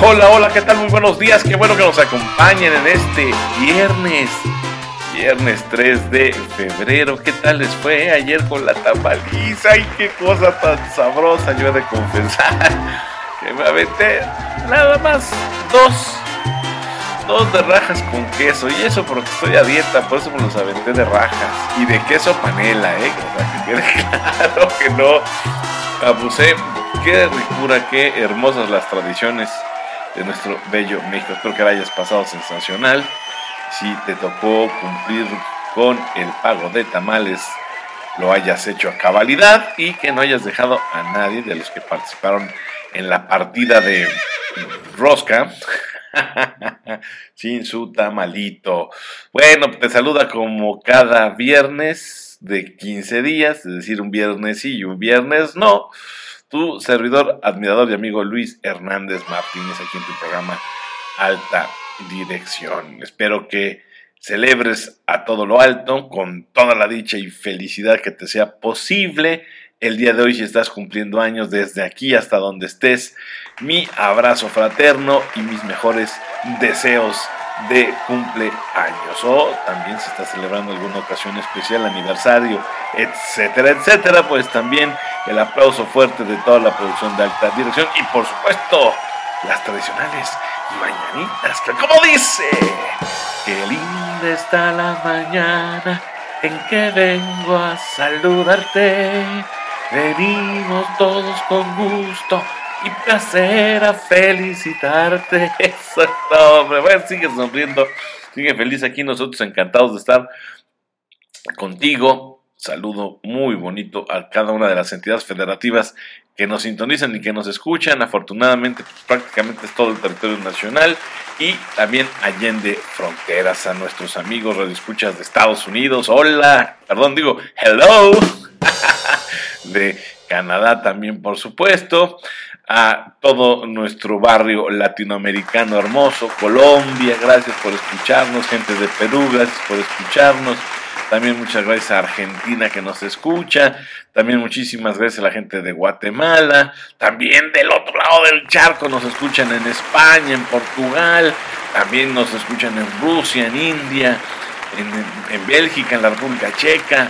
Hola, hola, ¿qué tal? Muy buenos días, qué bueno que nos acompañen en este viernes. Viernes 3 de febrero, ¿qué tal les fue ayer con la tamaliza? ¡Ay, qué cosa tan sabrosa! Yo he de confesar que me aventé nada más dos, dos de rajas con queso. Y eso porque estoy a dieta, por eso me los aventé de rajas. Y de queso panela, ¿eh? O sea, que quede claro que no abusé. Qué ricura, qué hermosas las tradiciones de nuestro bello México. Espero que la hayas pasado sensacional. Si te tocó cumplir con el pago de tamales, lo hayas hecho a cabalidad y que no hayas dejado a nadie de los que participaron en la partida de Rosca sin su tamalito. Bueno, te saluda como cada viernes de 15 días, es decir, un viernes sí y un viernes no tu servidor, admirador y amigo Luis Hernández Martínez, aquí en tu programa Alta Dirección. Espero que celebres a todo lo alto, con toda la dicha y felicidad que te sea posible. El día de hoy, si estás cumpliendo años desde aquí hasta donde estés, mi abrazo fraterno y mis mejores deseos de cumpleaños o también se está celebrando alguna ocasión especial, aniversario, etcétera, etcétera, pues también el aplauso fuerte de toda la producción de alta dirección y por supuesto las tradicionales mañanitas, que como dice, qué linda está la mañana en que vengo a saludarte, venimos todos con gusto y placer a felicitarte. Sigue sonriendo, sigue feliz aquí. Nosotros encantados de estar contigo. Saludo muy bonito a cada una de las entidades federativas que nos sintonizan y que nos escuchan. Afortunadamente, pues, prácticamente es todo el territorio nacional y también allende fronteras a nuestros amigos radioescuchas de Estados Unidos. Hola, perdón, digo hello. de Canadá también, por supuesto a todo nuestro barrio latinoamericano hermoso, Colombia, gracias por escucharnos, gente de Perú, gracias por escucharnos, también muchas gracias a Argentina que nos escucha, también muchísimas gracias a la gente de Guatemala, también del otro lado del charco nos escuchan en España, en Portugal, también nos escuchan en Rusia, en India, en, en Bélgica, en la República Checa,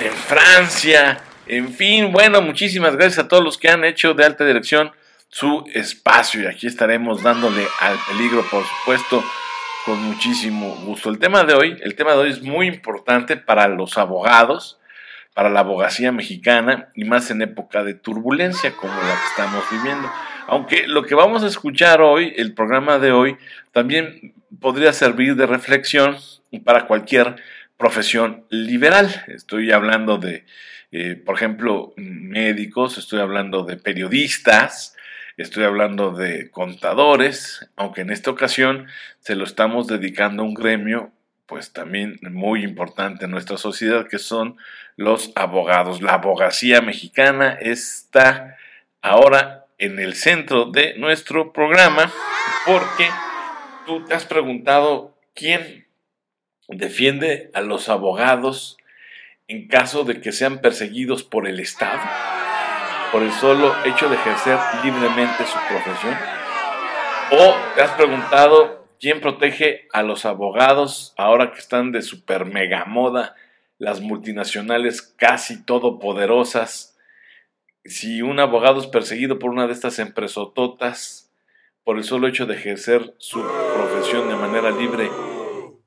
en Francia, en fin, bueno, muchísimas gracias a todos los que han hecho de alta dirección su espacio y aquí estaremos dándole al peligro, por supuesto, con muchísimo gusto. El tema de hoy, el tema de hoy es muy importante para los abogados, para la abogacía mexicana y más en época de turbulencia como la que estamos viviendo. Aunque lo que vamos a escuchar hoy, el programa de hoy, también podría servir de reflexión para cualquier profesión liberal. Estoy hablando de eh, por ejemplo, médicos, estoy hablando de periodistas, estoy hablando de contadores, aunque en esta ocasión se lo estamos dedicando a un gremio, pues también muy importante en nuestra sociedad, que son los abogados. La abogacía mexicana está ahora en el centro de nuestro programa porque tú te has preguntado quién defiende a los abogados en caso de que sean perseguidos por el Estado, por el solo hecho de ejercer libremente su profesión? ¿O te has preguntado quién protege a los abogados ahora que están de super mega moda, las multinacionales casi todopoderosas? Si un abogado es perseguido por una de estas empresototas por el solo hecho de ejercer su profesión de manera libre,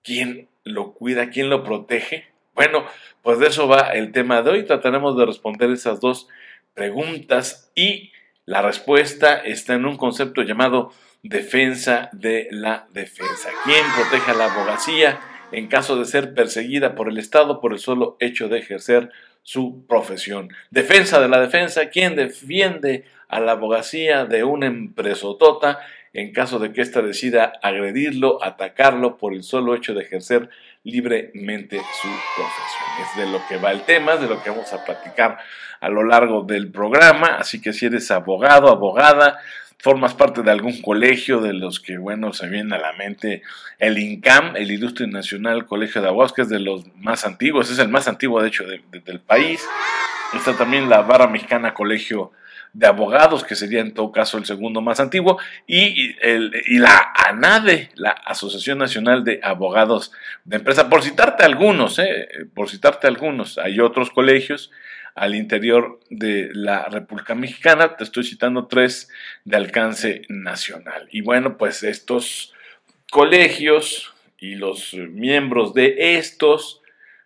¿quién lo cuida? ¿Quién lo protege? Bueno, pues de eso va el tema de hoy. Trataremos de responder esas dos preguntas y la respuesta está en un concepto llamado defensa de la defensa. ¿Quién protege a la abogacía en caso de ser perseguida por el Estado por el solo hecho de ejercer su profesión? Defensa de la defensa. ¿Quién defiende a la abogacía de una empresotota en caso de que ésta decida agredirlo, atacarlo por el solo hecho de ejercer libremente su profesión. Es de lo que va el tema, de lo que vamos a platicar a lo largo del programa, así que si eres abogado, abogada, formas parte de algún colegio de los que, bueno, se viene a la mente el INCAM, el Ilustre Nacional Colegio de Abogados, que es de los más antiguos, es el más antiguo, de hecho, del país. Está también la Barra Mexicana Colegio de Abogados, que sería en todo caso el segundo más antiguo, y, el, y la ANADE, la Asociación Nacional de Abogados de Empresa, por citarte algunos, ¿eh? por citarte algunos, hay otros colegios al interior de la República Mexicana, te estoy citando tres de alcance nacional. Y bueno, pues estos colegios y los miembros de estos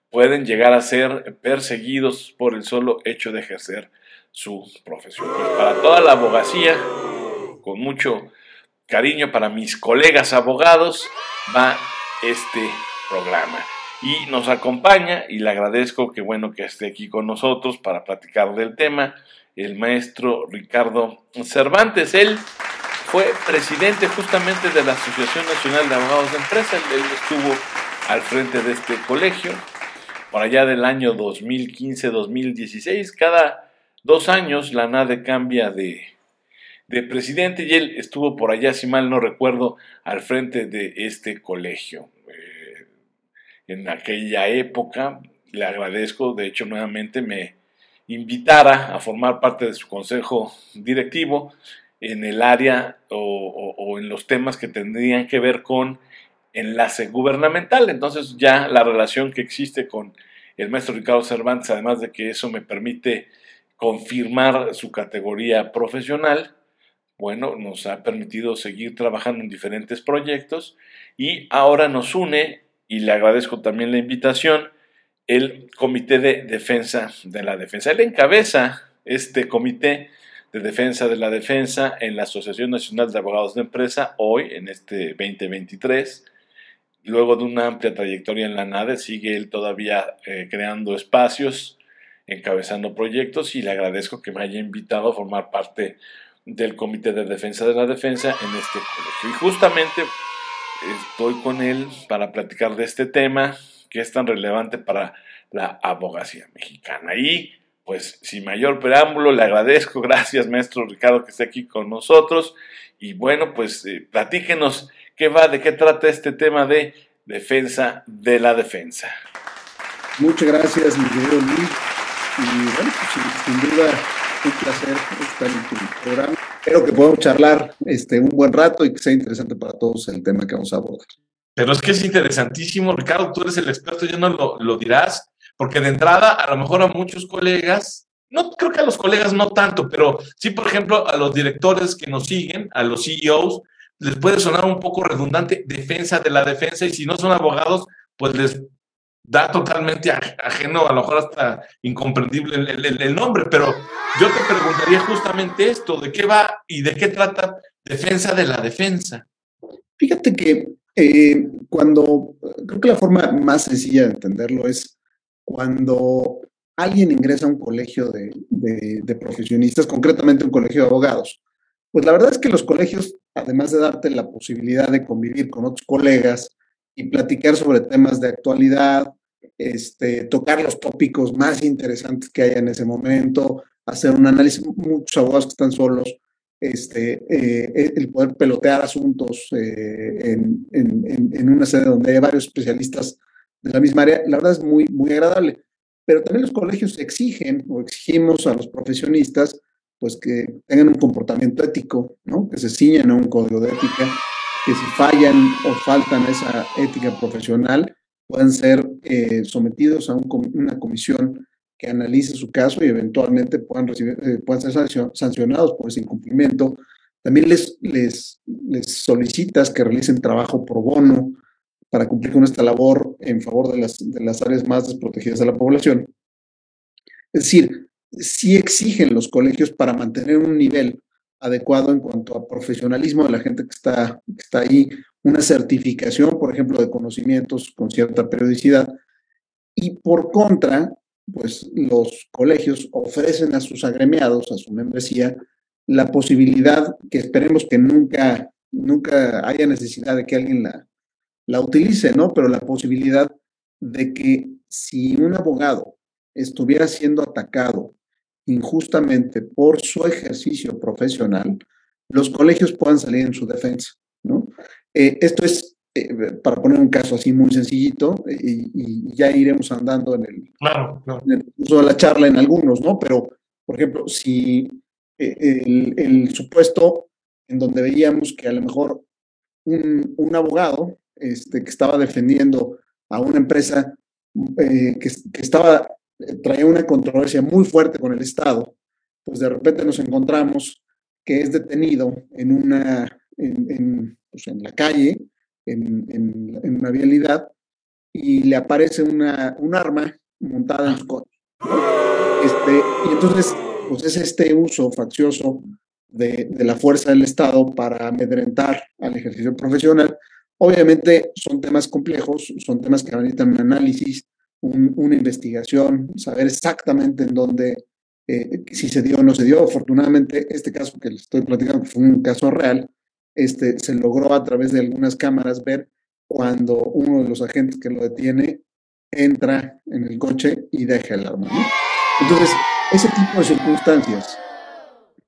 pueden llegar a ser perseguidos por el solo hecho de ejercer su profesión. Pues para toda la abogacía, con mucho cariño para mis colegas abogados, va este programa. Y nos acompaña, y le agradezco que bueno que esté aquí con nosotros para platicar del tema, el maestro Ricardo Cervantes. Él fue presidente justamente de la Asociación Nacional de Abogados de Empresa. Él estuvo al frente de este colegio por allá del año 2015-2016. Cada dos años la NADE cambia de, de presidente y él estuvo por allá, si mal no recuerdo, al frente de este colegio. Eh, en aquella época, le agradezco, de hecho nuevamente me invitara a formar parte de su consejo directivo en el área o, en los temas que tendrían que ver con enlace gubernamental. Entonces ya la relación que existe con el maestro Ricardo Cervantes, además de que eso me permite confirmar su categoría profesional, bueno, nos ha permitido seguir trabajando en diferentes proyectos y ahora nos une, y le agradezco también la invitación, el Comité de Defensa de la Defensa. Él encabeza este comité de Defensa de la Defensa en la Asociación Nacional de Abogados de Empresa, hoy, en este 2023. Luego de una amplia trayectoria en la NADE, sigue él todavía eh, creando espacios, encabezando proyectos y le agradezco que me haya invitado a formar parte del Comité de Defensa de la Defensa en este colegio. Y justamente estoy con él para platicar de este tema que es tan relevante para la abogacía mexicana. Y pues sin mayor preámbulo, le agradezco, gracias maestro Ricardo que esté aquí con nosotros y bueno, pues eh, platíquenos qué va, de qué trata este tema de defensa de la defensa. Muchas gracias, mi querido Luis. Y bueno, pues sin, duda un placer estar en tu programa. Espero que podamos charlar este, un buen rato y que sea interesante para todos el tema que vamos a abordar. Pero es que es interesantísimo, Ricardo, tú eres el experto, ya no lo, lo dirás porque de entrada, a lo mejor a muchos colegas, no creo que a los colegas no tanto, pero sí, por ejemplo, a los directores que nos siguen, a los CEOs, les puede sonar un poco redundante defensa de la defensa y si no son abogados, pues les da totalmente ajeno, a lo mejor hasta incomprendible el, nombre, pero yo te preguntaría justamente esto, ¿de qué va y de qué trata defensa de la defensa? Fíjate que eh, cuando, creo que la forma más sencilla de entenderlo es cuando alguien ingresa a un colegio de, profesionistas, concretamente un colegio de abogados, pues la verdad es que los colegios, además de darte la posibilidad de convivir con otros colegas y platicar sobre temas de actualidad, este, tocar los tópicos más interesantes que haya en ese momento, hacer un análisis, muchos abogados que están solos, este, eh, el poder pelotear asuntos eh, en, en, una sede donde hay varios especialistas de la misma área, la verdad es muy, muy agradable. Pero también los colegios exigen o exigimos a los profesionistas pues que tengan un comportamiento ético, ¿no? que se ciñan a un código de ética, que si fallan o faltan esa ética profesional, puedan ser eh, sometidos a una comisión que analice su caso y eventualmente puedan, eh, puedan ser sancionados por ese incumplimiento. También les, les, les solicitas que realicen trabajo pro bono, para cumplir con esta labor en favor de las, de las áreas más desprotegidas de la población. Es decir, sí exigen los colegios para mantener un nivel adecuado en cuanto a profesionalismo de la gente que está, está ahí, una certificación, por ejemplo, de conocimientos con cierta periodicidad. Y por contra, pues los colegios ofrecen a sus agremiados, a su membresía, la posibilidad que esperemos que nunca, nunca haya necesidad de que alguien la, la utilice, ¿no? Pero la posibilidad de que si un abogado estuviera siendo atacado injustamente por su ejercicio profesional, los colegios puedan salir en su defensa, ¿no? Eh, esto es, eh, para poner un caso así muy sencillito, y, ya iremos andando en el, claro, uso de la charla en algunos, ¿no? Pero, por ejemplo, si el, supuesto en donde veíamos que a lo mejor un, abogado este, que estaba defendiendo a una empresa que, que, estaba, traía una controversia muy fuerte con el Estado, pues de repente nos encontramos que es detenido en una, en, pues en la calle, en, en, una vialidad, y le aparece una, un arma montada en su coche. Este, y entonces, pues es este uso faccioso de, de, la fuerza del Estado para amedrentar al ejercicio profesional. Obviamente son temas complejos, son temas que necesitan un análisis, una investigación, saber exactamente en dónde, eh, si se dio o no se dio. Afortunadamente, este caso que les estoy platicando fue un caso real, este, se logró a través de algunas cámaras ver cuando uno de los agentes que lo detiene entra en el coche y deja el arma. Entonces, ese tipo de circunstancias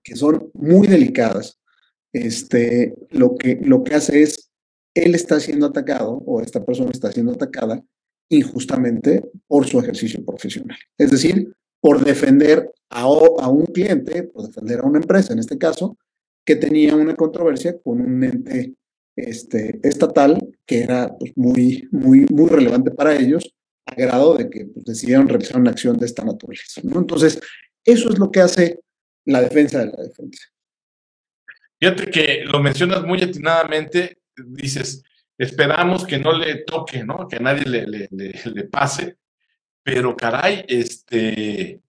que son muy delicadas, este, lo, que, lo que hace es, él está siendo atacado o esta persona está siendo atacada injustamente por su ejercicio profesional. Es decir, por defender a, un cliente, por defender a una empresa en este caso, que tenía una controversia con un ente este, estatal que era pues, muy, muy, muy relevante para ellos, a grado de que pues, decidieron realizar una acción de esta naturaleza. Entonces, eso es lo que hace la defensa de la defensa. Fíjate que lo mencionas muy atinadamente, dices, esperamos que no le toque, ¿no? Que a nadie le, pase, pero caray, este,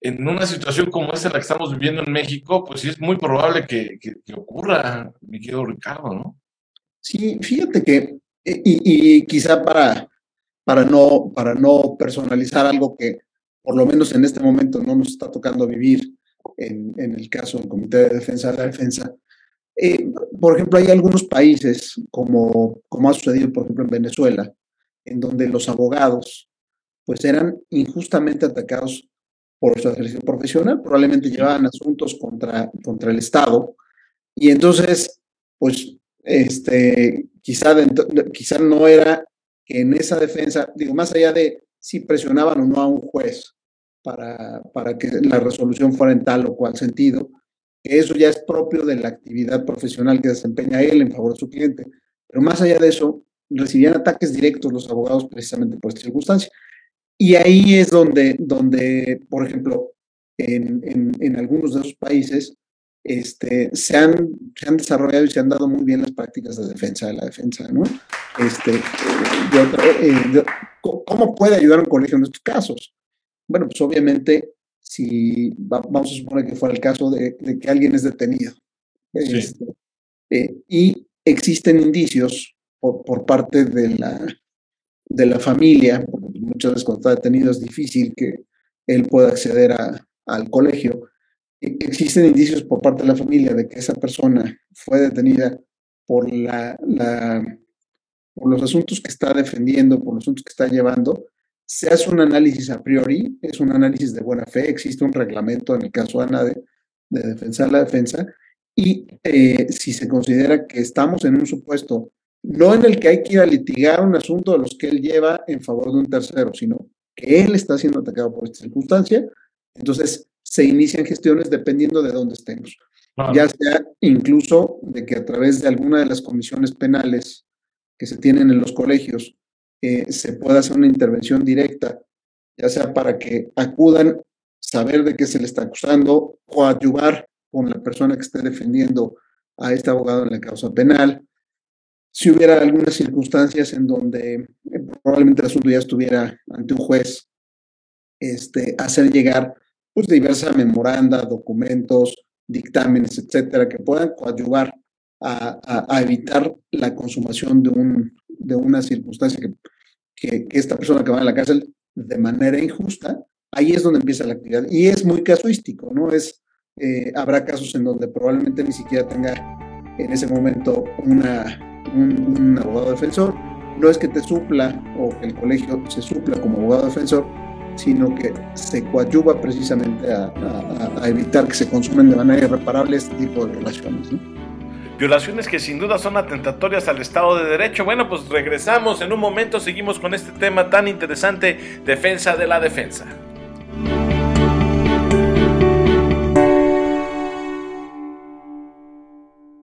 en una situación como esta en la que estamos viviendo en México, pues sí es muy probable que, ocurra, mi querido Ricardo, ¿no? Sí, fíjate que, eh, y, quizá para, para, no, para no personalizar algo que por lo menos en este momento no nos está tocando vivir en, el caso del Comité de Defensa de la Defensa, eh, por ejemplo, hay algunos países, como, como ha sucedido, por ejemplo, en Venezuela, en donde los abogados pues eran injustamente atacados por su ejercicio profesional, probablemente llevaban asuntos contra, contra el Estado, y entonces, pues, este, quizá, quizá no era que en esa defensa, digo, más allá de si presionaban o no a un juez para, para que la resolución fuera en tal o cual sentido, que eso ya es propio de la actividad profesional que desempeña él en favor de su cliente. Pero más allá de eso, recibían ataques directos los abogados precisamente por esta circunstancia. Y ahí es donde, donde por ejemplo, en, en, en algunos de esos países este, se, han, se han desarrollado y se han dado muy bien las prácticas de defensa de la defensa, ¿no? Este, eh, ¿Cómo puede ayudar un colegio en estos casos? Bueno, pues obviamente, si vamos a suponer que fuera el caso de, de que alguien es detenido este, eh, y existen indicios por, por parte de la, de la familia, porque muchas veces cuando está detenido es difícil que él pueda acceder a, al colegio. E, existen indicios por parte de la familia de que esa persona fue detenida por, la, la, por los asuntos que está defendiendo, por los asuntos que está llevando. Se hace un análisis a priori, es un análisis de buena fe, existe un reglamento en el caso ANA de, de defensa de la defensa, y eh, si se considera que estamos en un supuesto no en el que hay que ir a litigar un asunto de los que él lleva en favor de un tercero, sino que él está siendo atacado por esta circunstancia, entonces se inician gestiones dependiendo de dónde estemos. Ya sea incluso de que a través de alguna de las comisiones penales que se tienen en los colegios se pueda hacer una intervención directa, ya sea para que acudan, saber de qué se le está acusando, o ayudar con la persona que esté defendiendo a este abogado en la causa penal, si hubiera algunas circunstancias en donde eh, probablemente el asunto ya estuviera ante un juez, este, hacer llegar pues, diversas memoranda, documentos, dictámenes, etcétera, que puedan coadyuvar a, a, evitar la consumación de, un, de una circunstancia que, que, esta persona que va a la cárcel de manera injusta, ahí es donde empieza la actividad. Y es muy casuístico, ¿no? Es, eh, habrá casos en donde probablemente ni siquiera tenga en ese momento una un, abogado defensor, no es que te supla o que el colegio se supla como abogado defensor, sino que se coadyuva precisamente a, evitar que se consumen de manera irreparable este tipo de violaciones. Violaciones que sin duda son atentatorias al Estado de Derecho. Bueno, pues regresamos en un momento, seguimos con este tema tan interesante, defensa de la defensa.